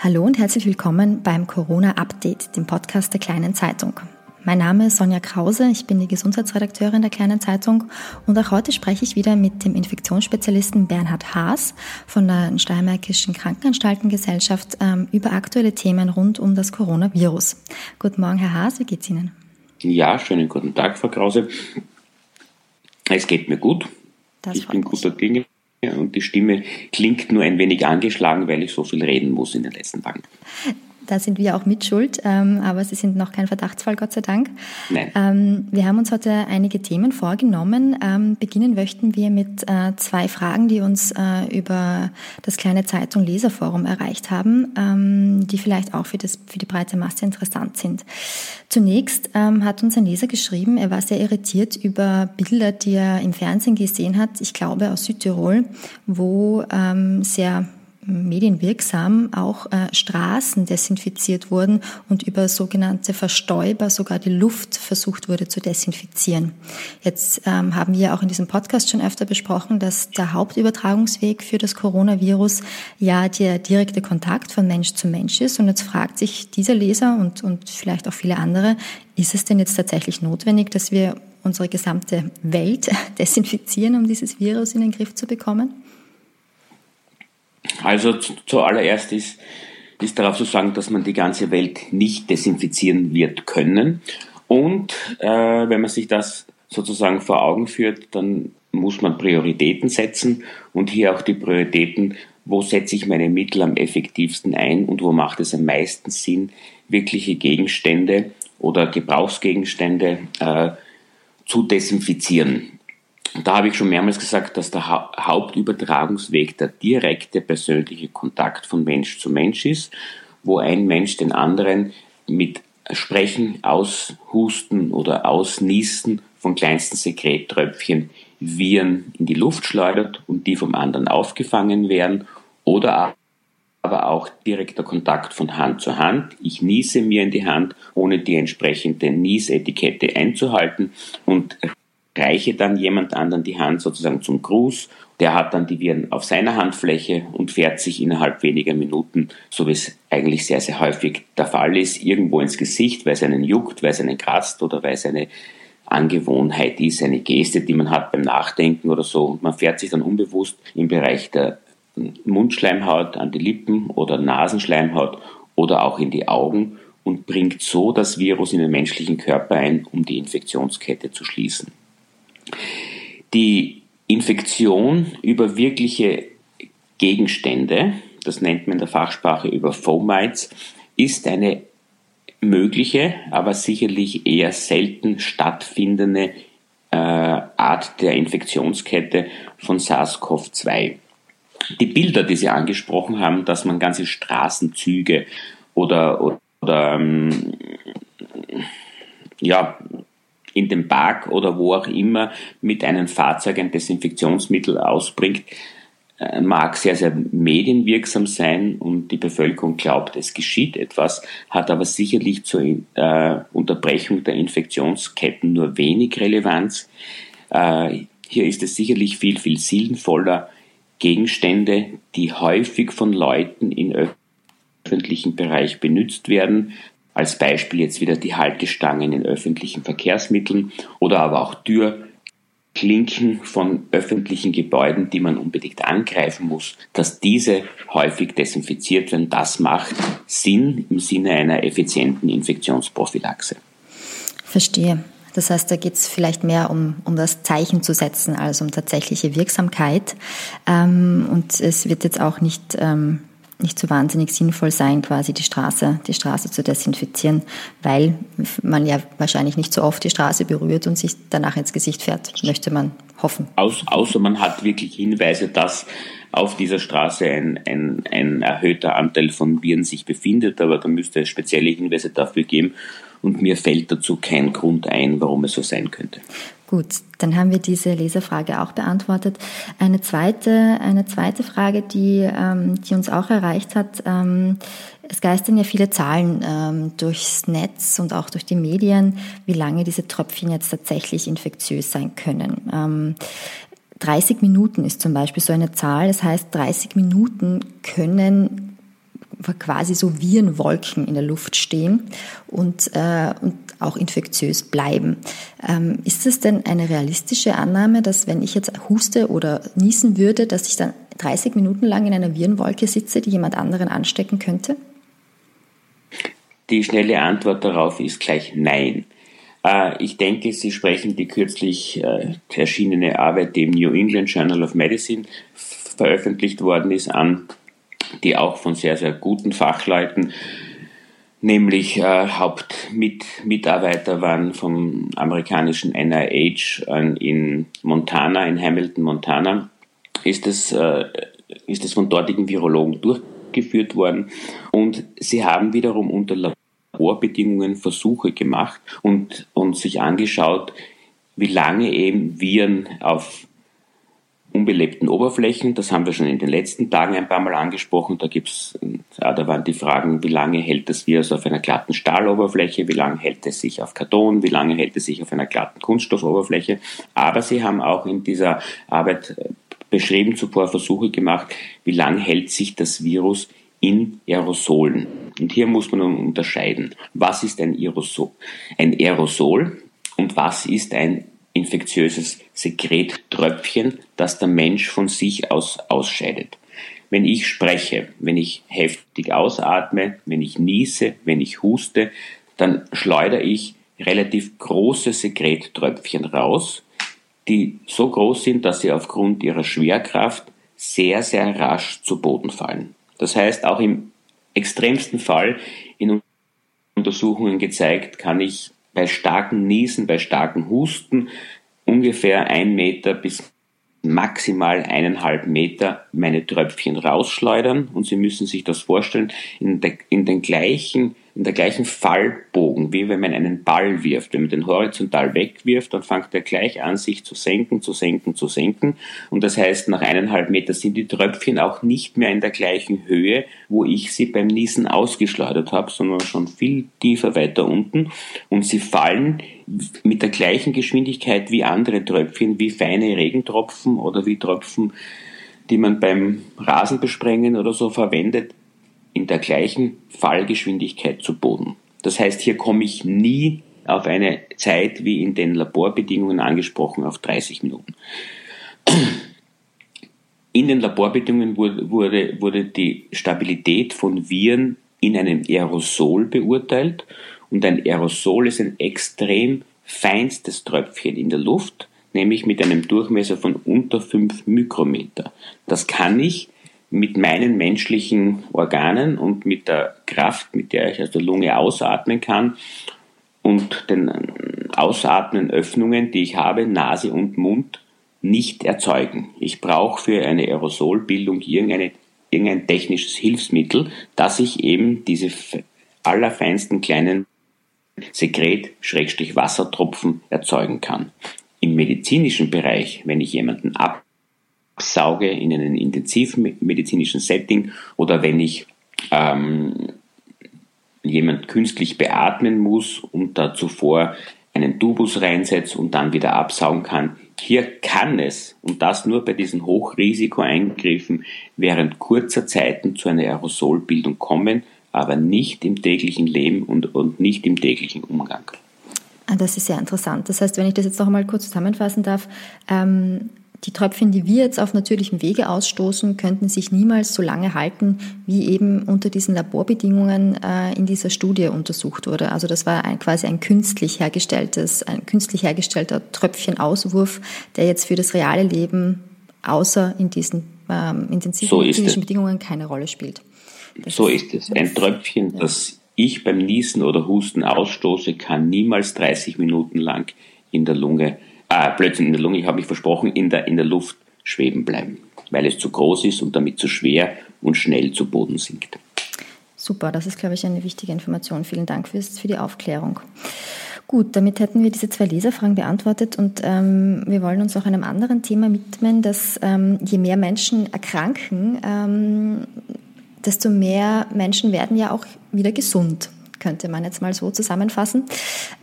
Hallo und herzlich willkommen beim Corona Update, dem Podcast der Kleinen Zeitung. Mein Name ist Sonja Krause, ich bin die Gesundheitsredakteurin der Kleinen Zeitung und auch heute spreche ich wieder mit dem Infektionsspezialisten Bernhard Haas von der Steiermärkischen Krankenanstaltengesellschaft ähm, über aktuelle Themen rund um das Coronavirus. Guten Morgen, Herr Haas, wie geht's Ihnen? Ja, schönen guten Tag, Frau Krause. Es geht mir gut. Das ich bin guter Dinge und die Stimme klingt nur ein wenig angeschlagen, weil ich so viel reden muss in den letzten Tagen. Da sind wir auch mit schuld, ähm, aber Sie sind noch kein Verdachtsfall, Gott sei Dank. Nein. Ähm, wir haben uns heute einige Themen vorgenommen. Ähm, beginnen möchten wir mit äh, zwei Fragen, die uns äh, über das kleine Zeitung Leserforum erreicht haben, die vielleicht auch für, das, für die breite Masse interessant sind. Zunächst hat uns ein Leser geschrieben, er war sehr irritiert über Bilder, die er im Fernsehen gesehen hat, ich glaube aus Südtirol, wo sehr medienwirksam auch äh, Straßen desinfiziert wurden und über sogenannte Verstäuber sogar die Luft versucht wurde zu desinfizieren. Jetzt ähm, haben wir auch in diesem Podcast schon öfter besprochen, dass der Hauptübertragungsweg für das Coronavirus ja der direkte Kontakt von Mensch zu Mensch ist. Und jetzt fragt sich dieser Leser und, und vielleicht auch viele andere, ist es denn jetzt tatsächlich notwendig, dass wir unsere gesamte Welt desinfizieren, um dieses Virus in den Griff zu bekommen? Also zuallererst ist, ist darauf zu sagen, dass man die ganze Welt nicht desinfizieren wird können. Und äh, wenn man sich das sozusagen vor Augen führt, dann muss man Prioritäten setzen und hier auch die Prioritäten, wo setze ich meine Mittel am effektivsten ein und wo macht es am meisten Sinn, wirkliche Gegenstände oder Gebrauchsgegenstände äh, zu desinfizieren da habe ich schon mehrmals gesagt, dass der Hauptübertragungsweg der direkte persönliche Kontakt von Mensch zu Mensch ist, wo ein Mensch den anderen mit Sprechen, Aushusten oder Ausniesen von kleinsten Sekrettröpfchen Viren in die Luft schleudert und die vom anderen aufgefangen werden oder aber auch direkter Kontakt von Hand zu Hand. Ich niese mir in die Hand, ohne die entsprechende Niesetikette einzuhalten und reiche dann jemand anderen die Hand sozusagen zum Gruß. Der hat dann die Viren auf seiner Handfläche und fährt sich innerhalb weniger Minuten, so wie es eigentlich sehr, sehr häufig der Fall ist, irgendwo ins Gesicht, weil es einen juckt, weil es einen kratzt oder weil es eine Angewohnheit ist, eine Geste, die man hat beim Nachdenken oder so. Und man fährt sich dann unbewusst im Bereich der Mundschleimhaut an die Lippen oder Nasenschleimhaut oder auch in die Augen und bringt so das Virus in den menschlichen Körper ein, um die Infektionskette zu schließen. Die Infektion über wirkliche Gegenstände, das nennt man in der Fachsprache über Fomites, ist eine mögliche, aber sicherlich eher selten stattfindende äh, Art der Infektionskette von SARS-CoV-2. Die Bilder, die Sie angesprochen haben, dass man ganze Straßenzüge oder, oder, oder ähm, ja, in den Park oder wo auch immer mit einem Fahrzeug ein Desinfektionsmittel ausbringt, äh, mag sehr, sehr medienwirksam sein und die Bevölkerung glaubt, es geschieht etwas, hat aber sicherlich zur äh, Unterbrechung der Infektionsketten nur wenig Relevanz. Äh, hier ist es sicherlich viel, viel sinnvoller, Gegenstände, die häufig von Leuten im öffentlichen Bereich benutzt werden, als Beispiel jetzt wieder die Haltestangen in öffentlichen Verkehrsmitteln oder aber auch Türklinken von öffentlichen Gebäuden, die man unbedingt angreifen muss, dass diese häufig desinfiziert werden. Das macht Sinn im Sinne einer effizienten Infektionsprophylaxe. Verstehe. Das heißt, da geht es vielleicht mehr um, um das Zeichen zu setzen als um tatsächliche Wirksamkeit. Ähm, und es wird jetzt auch nicht ähm, nicht so wahnsinnig sinnvoll sein, quasi die Straße, die Straße zu desinfizieren, weil man ja wahrscheinlich nicht so oft die Straße berührt und sich danach ins Gesicht fährt, möchte man hoffen. Aus, außer man hat wirklich Hinweise, dass auf dieser Straße ein, ein, ein erhöhter Anteil von Viren sich befindet, aber da müsste es spezielle Hinweise dafür geben und mir fällt dazu kein Grund ein, warum es so sein könnte. Gut, dann haben wir diese Leserfrage auch beantwortet. Eine zweite, eine zweite Frage, die, ähm, die uns auch erreicht hat. Ähm, es geistern ja viele Zahlen ähm, durchs Netz und auch durch die Medien, wie lange diese Tröpfchen jetzt tatsächlich infektiös sein können. Ähm, 30 Minuten ist zum Beispiel so eine Zahl. Das heißt, 30 Minuten können quasi so Virenwolken in der Luft stehen und, äh, und auch infektiös bleiben. Ähm, ist es denn eine realistische Annahme, dass wenn ich jetzt huste oder niesen würde, dass ich dann 30 Minuten lang in einer Virenwolke sitze, die jemand anderen anstecken könnte? Die schnelle Antwort darauf ist gleich Nein. Äh, ich denke, Sie sprechen die kürzlich äh, erschienene Arbeit, die im New England Journal of Medicine veröffentlicht worden ist, an, die auch von sehr, sehr guten Fachleuten, nämlich äh, Hauptmitarbeiter waren vom amerikanischen NIH in Montana, in Hamilton, Montana, ist es, ist es von dortigen Virologen durchgeführt worden und sie haben wiederum unter Laborbedingungen Versuche gemacht und, und sich angeschaut, wie lange eben Viren auf unbelebten Oberflächen, das haben wir schon in den letzten Tagen ein paar Mal angesprochen, da gibt's, da waren die Fragen, wie lange hält das Virus auf einer glatten Stahloberfläche, wie lange hält es sich auf Karton, wie lange hält es sich auf einer glatten Kunststoffoberfläche, aber sie haben auch in dieser Arbeit beschrieben zuvor Versuche gemacht, wie lange hält sich das Virus in Aerosolen. Und hier muss man unterscheiden, was ist ein Aerosol, ein Aerosol und was ist ein infektiöses Sekrettröpfchen, das der Mensch von sich aus ausscheidet. Wenn ich spreche, wenn ich heftig ausatme, wenn ich niese, wenn ich huste, dann schleudere ich relativ große Sekrettröpfchen raus, die so groß sind, dass sie aufgrund ihrer Schwerkraft sehr, sehr rasch zu Boden fallen. Das heißt, auch im extremsten Fall in Untersuchungen gezeigt, kann ich bei starken Niesen, bei starken Husten ungefähr ein Meter bis maximal eineinhalb Meter meine Tröpfchen rausschleudern. Und Sie müssen sich das vorstellen, in, de, in den gleichen in der gleichen Fallbogen, wie wenn man einen Ball wirft. Wenn man den horizontal wegwirft, dann fängt er gleich an, sich zu senken, zu senken, zu senken. Und das heißt, nach eineinhalb Meter sind die Tröpfchen auch nicht mehr in der gleichen Höhe, wo ich sie beim Niesen ausgeschleudert habe, sondern schon viel tiefer weiter unten. Und sie fallen mit der gleichen Geschwindigkeit wie andere Tröpfchen, wie feine Regentropfen oder wie Tropfen, die man beim Rasenbesprengen oder so verwendet, in der gleichen Fallgeschwindigkeit zu Boden. Das heißt, hier komme ich nie auf eine Zeit wie in den Laborbedingungen angesprochen auf 30 Minuten. In den Laborbedingungen wurde, wurde, wurde die Stabilität von Viren in einem Aerosol beurteilt und ein Aerosol ist ein extrem feinstes Tröpfchen in der Luft, nämlich mit einem Durchmesser von unter 5 Mikrometer. Das kann ich mit meinen menschlichen Organen und mit der Kraft, mit der ich aus der Lunge ausatmen kann und den ausatmenden Öffnungen, die ich habe, Nase und Mund, nicht erzeugen. Ich brauche für eine Aerosolbildung irgendeine, irgendein technisches Hilfsmittel, dass ich eben diese allerfeinsten kleinen Sekret-Wassertropfen erzeugen kann. Im medizinischen Bereich, wenn ich jemanden ab absauge in einem intensiven medizinischen Setting oder wenn ich ähm, jemand künstlich beatmen muss und da zuvor einen Tubus reinsetze und dann wieder absaugen kann. Hier kann es, und das nur bei diesen Hochrisikoeingriffen, während kurzer Zeiten zu einer Aerosolbildung kommen, aber nicht im täglichen Leben und, und nicht im täglichen Umgang. Ah, das ist sehr interessant. Das heißt, wenn ich das jetzt noch einmal kurz zusammenfassen darf, ähm, die Tröpfchen, die wir jetzt auf natürlichem Wege ausstoßen, könnten sich niemals so lange halten, wie eben unter diesen Laborbedingungen äh, in dieser Studie untersucht wurde. Also das war ein, quasi ein künstlich hergestelltes, ein künstlich hergestellter Tröpfchenauswurf, der jetzt für das reale Leben außer in diesen ähm, intensiven so medizinischen Bedingungen keine Rolle spielt. Das so ist es. Ein Tröpfchen, ja. das ich beim Niesen oder Husten ausstoße, kann niemals 30 Minuten lang in der Lunge ah, Blödsinn in der Lunge, ich habe mich versprochen, in der, in der Luft schweben bleiben, weil es zu groß ist und damit zu schwer und schnell zu Boden sinkt. Super, das ist, glaube ich, eine wichtige Information. Vielen Dank fürs, für die Aufklärung. Gut, damit hätten wir diese zwei Leserfragen beantwortet und ähm, wir wollen uns auch einem anderen Thema widmen, dass ähm, je mehr Menschen erkranken, ähm, desto mehr Menschen werden ja auch wieder gesund. Könnte man jetzt mal so zusammenfassen.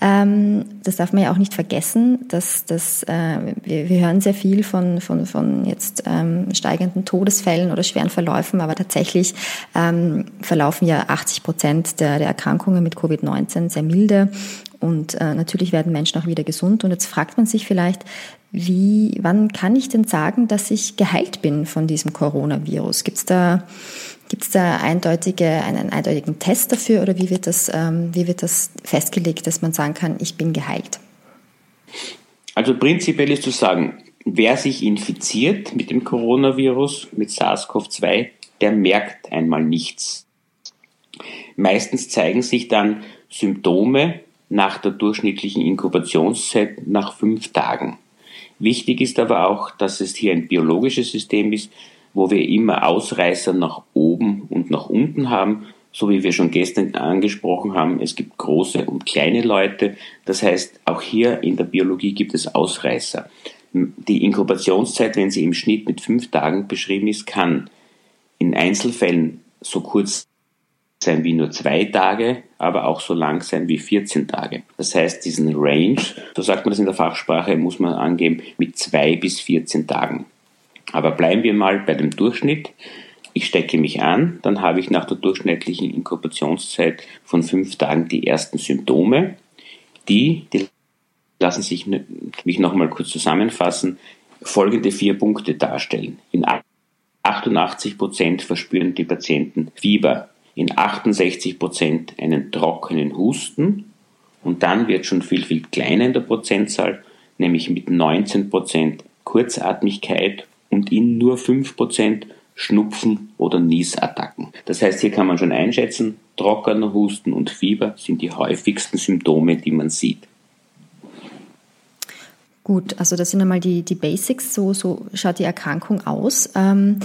Ähm, das darf man ja auch nicht vergessen, dass, dass äh, wir, wir hören sehr viel von, von, von jetzt ähm, steigenden Todesfällen oder schweren Verläufen, aber tatsächlich ähm, verlaufen ja 80 Prozent der, der Erkrankungen mit Covid-19 sehr milde und äh, natürlich werden Menschen auch wieder gesund. Und jetzt fragt man sich vielleicht, wie, wann kann ich denn sagen, dass ich geheilt bin von diesem Coronavirus? Gibt es da Gibt es da eindeutige, einen eindeutigen Test dafür oder wie wird, das, ähm, wie wird das festgelegt, dass man sagen kann, ich bin geheilt? Also prinzipiell ist zu sagen, wer sich infiziert mit dem Coronavirus, mit SARS-CoV-2, der merkt einmal nichts. Meistens zeigen sich dann Symptome nach der durchschnittlichen Inkubationszeit nach fünf Tagen. Wichtig ist aber auch, dass es hier ein biologisches System ist, wo wir immer Ausreißer nach oben und nach unten haben, so wie wir schon gestern angesprochen haben, es gibt große und kleine Leute. Das heißt, auch hier in der Biologie gibt es Ausreißer. Die Inkubationszeit, wenn sie im Schnitt mit fünf Tagen beschrieben ist, kann in Einzelfällen so kurz sein wie nur zwei Tage, aber auch so lang sein wie 14 Tage. Das heißt, diesen Range, so sagt man das in der Fachsprache, muss man angeben mit zwei bis 14 Tagen. Aber bleiben wir mal bei dem Durchschnitt. Ich stecke mich an, dann habe ich nach der durchschnittlichen Inkubationszeit von fünf Tagen die ersten Symptome. Die, die lassen sich mich nochmal kurz zusammenfassen, folgende vier Punkte darstellen. In 88 Prozent verspüren die Patienten Fieber, in 68 Prozent einen trockenen Husten und dann wird schon viel, viel kleiner in der Prozentzahl, nämlich mit 19 Prozent Kurzatmigkeit und in nur 5% Schnupfen oder Niesattacken. Das heißt, hier kann man schon einschätzen, trockener Husten und Fieber sind die häufigsten Symptome, die man sieht. Gut, also das sind einmal die, die Basics, so, so schaut die Erkrankung aus. Ähm,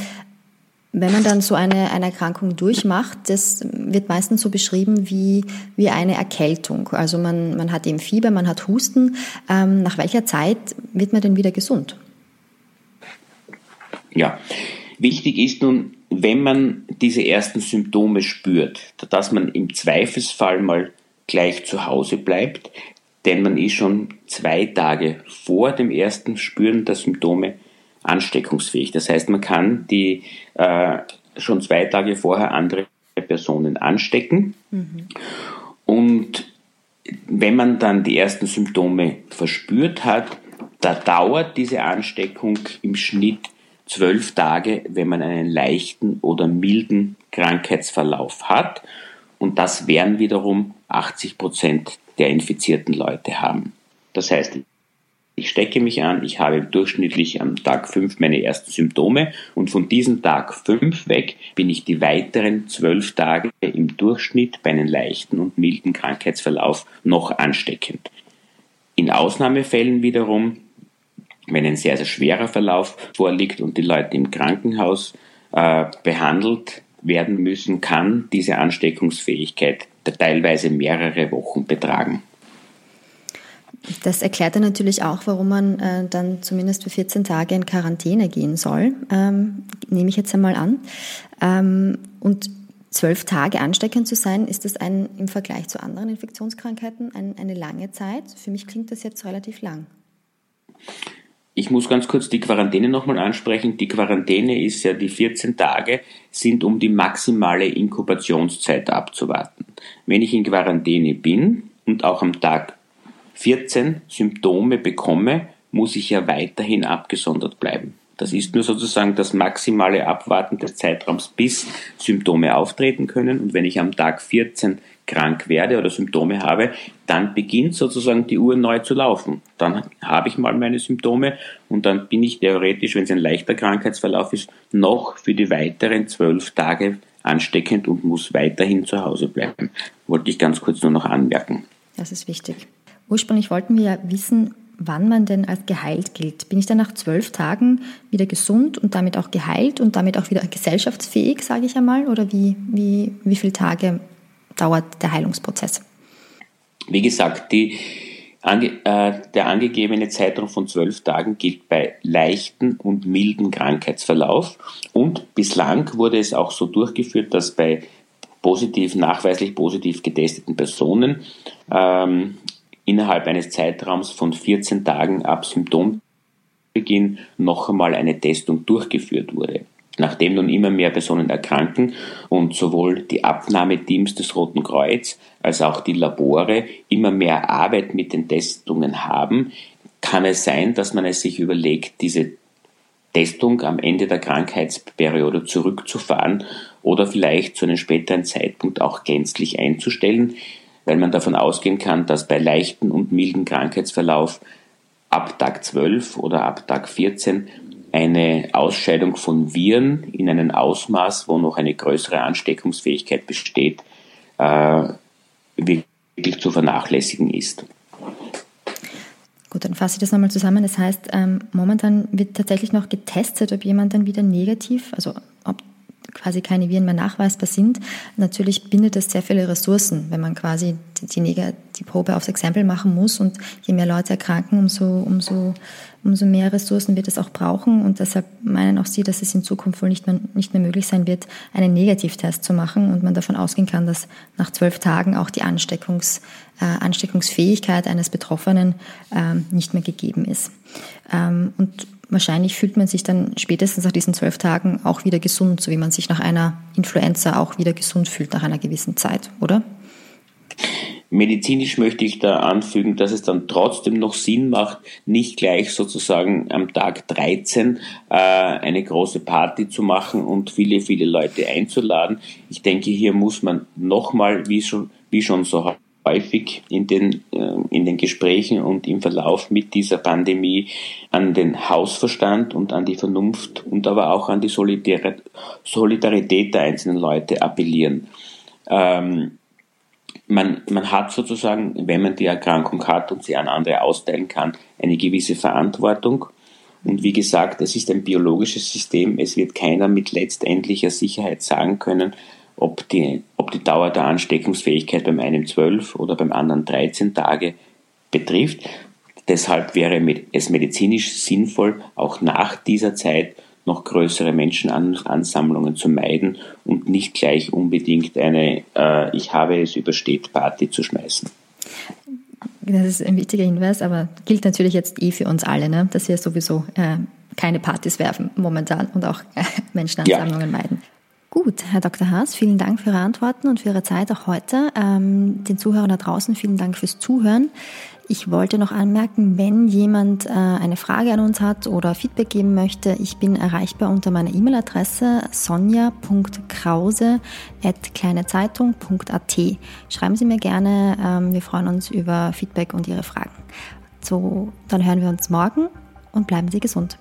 wenn man dann so eine, eine Erkrankung durchmacht, das wird meistens so beschrieben wie, wie eine Erkältung. Also man, man hat eben Fieber, man hat Husten. Ähm, nach welcher Zeit wird man denn wieder gesund? Ja, wichtig ist nun, wenn man diese ersten Symptome spürt, dass man im Zweifelsfall mal gleich zu Hause bleibt, denn man ist schon zwei Tage vor dem ersten Spüren der Symptome ansteckungsfähig. Das heißt, man kann die äh, schon zwei Tage vorher andere Personen anstecken. Mhm. Und wenn man dann die ersten Symptome verspürt hat, da dauert diese Ansteckung im Schnitt zwölf Tage, wenn man einen leichten oder milden Krankheitsverlauf hat. Und das werden wiederum 80 Prozent der infizierten Leute haben. Das heißt, ich stecke mich an, ich habe durchschnittlich am Tag 5 meine ersten Symptome und von diesem Tag 5 weg bin ich die weiteren zwölf Tage im Durchschnitt bei einem leichten und milden Krankheitsverlauf noch ansteckend. In Ausnahmefällen wiederum wenn ein sehr, sehr schwerer Verlauf vorliegt und die Leute im Krankenhaus äh, behandelt werden müssen, kann diese Ansteckungsfähigkeit teilweise mehrere Wochen betragen. Das erklärt ja natürlich auch, warum man äh, dann zumindest für 14 Tage in Quarantäne gehen soll, ähm, nehme ich jetzt einmal an. Ähm, und zwölf Tage ansteckend zu sein, ist das ein, im Vergleich zu anderen Infektionskrankheiten ein, eine lange Zeit? Für mich klingt das jetzt relativ lang. Ich muss ganz kurz die Quarantäne nochmal ansprechen. Die Quarantäne ist ja, die 14 Tage sind, um die maximale Inkubationszeit abzuwarten. Wenn ich in Quarantäne bin und auch am Tag 14 Symptome bekomme, muss ich ja weiterhin abgesondert bleiben. Das ist nur sozusagen das maximale Abwarten des Zeitraums, bis Symptome auftreten können. Und wenn ich am Tag 14 krank werde oder Symptome habe, dann beginnt sozusagen die Uhr neu zu laufen. Dann habe ich mal meine Symptome und dann bin ich theoretisch, wenn es ein leichter Krankheitsverlauf ist, noch für die weiteren zwölf Tage ansteckend und muss weiterhin zu Hause bleiben. Wollte ich ganz kurz nur noch anmerken. Das ist wichtig. Ursprünglich wollten wir ja wissen, wann man denn als geheilt gilt. Bin ich dann nach zwölf Tagen wieder gesund und damit auch geheilt und damit auch wieder gesellschaftsfähig, sage ich einmal? Oder wie, wie, wie viele Tage dauert der Heilungsprozess? Wie gesagt, die, ange, äh, der angegebene Zeitraum von zwölf Tagen gilt bei leichten und milden Krankheitsverlauf und bislang wurde es auch so durchgeführt, dass bei positiv, nachweislich positiv getesteten Personen ähm, innerhalb eines Zeitraums von 14 Tagen ab Symptombeginn noch einmal eine Testung durchgeführt wurde. Nachdem nun immer mehr Personen erkranken und sowohl die Abnahmeteams des Roten Kreuz als auch die Labore immer mehr Arbeit mit den Testungen haben, kann es sein, dass man es sich überlegt, diese Testung am Ende der Krankheitsperiode zurückzufahren oder vielleicht zu einem späteren Zeitpunkt auch gänzlich einzustellen, weil man davon ausgehen kann, dass bei leichten und milden Krankheitsverlauf ab Tag 12 oder ab Tag 14 eine Ausscheidung von Viren in einem Ausmaß, wo noch eine größere Ansteckungsfähigkeit besteht, äh, wirklich zu vernachlässigen ist. Gut, dann fasse ich das nochmal zusammen. Das heißt, ähm, momentan wird tatsächlich noch getestet, ob jemand dann wieder negativ, also ob quasi keine Viren mehr nachweisbar sind. Natürlich bindet das sehr viele Ressourcen, wenn man quasi die, die, die Probe aufs Exempel machen muss. Und je mehr Leute erkranken, umso, umso, umso mehr Ressourcen wird es auch brauchen. Und deshalb meinen auch Sie, dass es in Zukunft wohl nicht mehr, nicht mehr möglich sein wird, einen Negativtest zu machen und man davon ausgehen kann, dass nach zwölf Tagen auch die Ansteckungs, äh, Ansteckungsfähigkeit eines Betroffenen äh, nicht mehr gegeben ist. Ähm, und wahrscheinlich fühlt man sich dann spätestens nach diesen zwölf Tagen auch wieder gesund, so wie man sich nach einer Influenza auch wieder gesund fühlt nach einer gewissen Zeit, oder? Medizinisch möchte ich da anfügen, dass es dann trotzdem noch Sinn macht, nicht gleich sozusagen am Tag 13 äh, eine große Party zu machen und viele, viele Leute einzuladen. Ich denke, hier muss man nochmal, wie schon, wie schon so häufig in den, äh, in den Gesprächen und im Verlauf mit dieser Pandemie an den Hausverstand und an die Vernunft und aber auch an die Solidarität der einzelnen Leute appellieren. Ähm, man, man hat sozusagen, wenn man die Erkrankung hat und sie an andere austeilen kann, eine gewisse Verantwortung. Und wie gesagt, es ist ein biologisches System. Es wird keiner mit letztendlicher Sicherheit sagen können, ob die, ob die Dauer der Ansteckungsfähigkeit beim einen 12 oder beim anderen 13 Tage betrifft. Deshalb wäre es medizinisch sinnvoll, auch nach dieser Zeit noch größere Menschenansammlungen zu meiden und nicht gleich unbedingt eine äh, Ich habe es übersteht Party zu schmeißen. Das ist ein wichtiger Hinweis, aber gilt natürlich jetzt eh für uns alle, ne? dass wir sowieso äh, keine Partys werfen momentan und auch äh, Menschenansammlungen ja. meiden. Gut, Herr Dr. Haas, vielen Dank für Ihre Antworten und für Ihre Zeit auch heute. Ähm, den Zuhörern da draußen vielen Dank fürs Zuhören. Ich wollte noch anmerken, wenn jemand äh, eine Frage an uns hat oder Feedback geben möchte, ich bin erreichbar unter meiner E-Mail-Adresse sonja.krause.kleinezeitung.at. Schreiben Sie mir gerne, ähm, wir freuen uns über Feedback und Ihre Fragen. So, dann hören wir uns morgen und bleiben Sie gesund.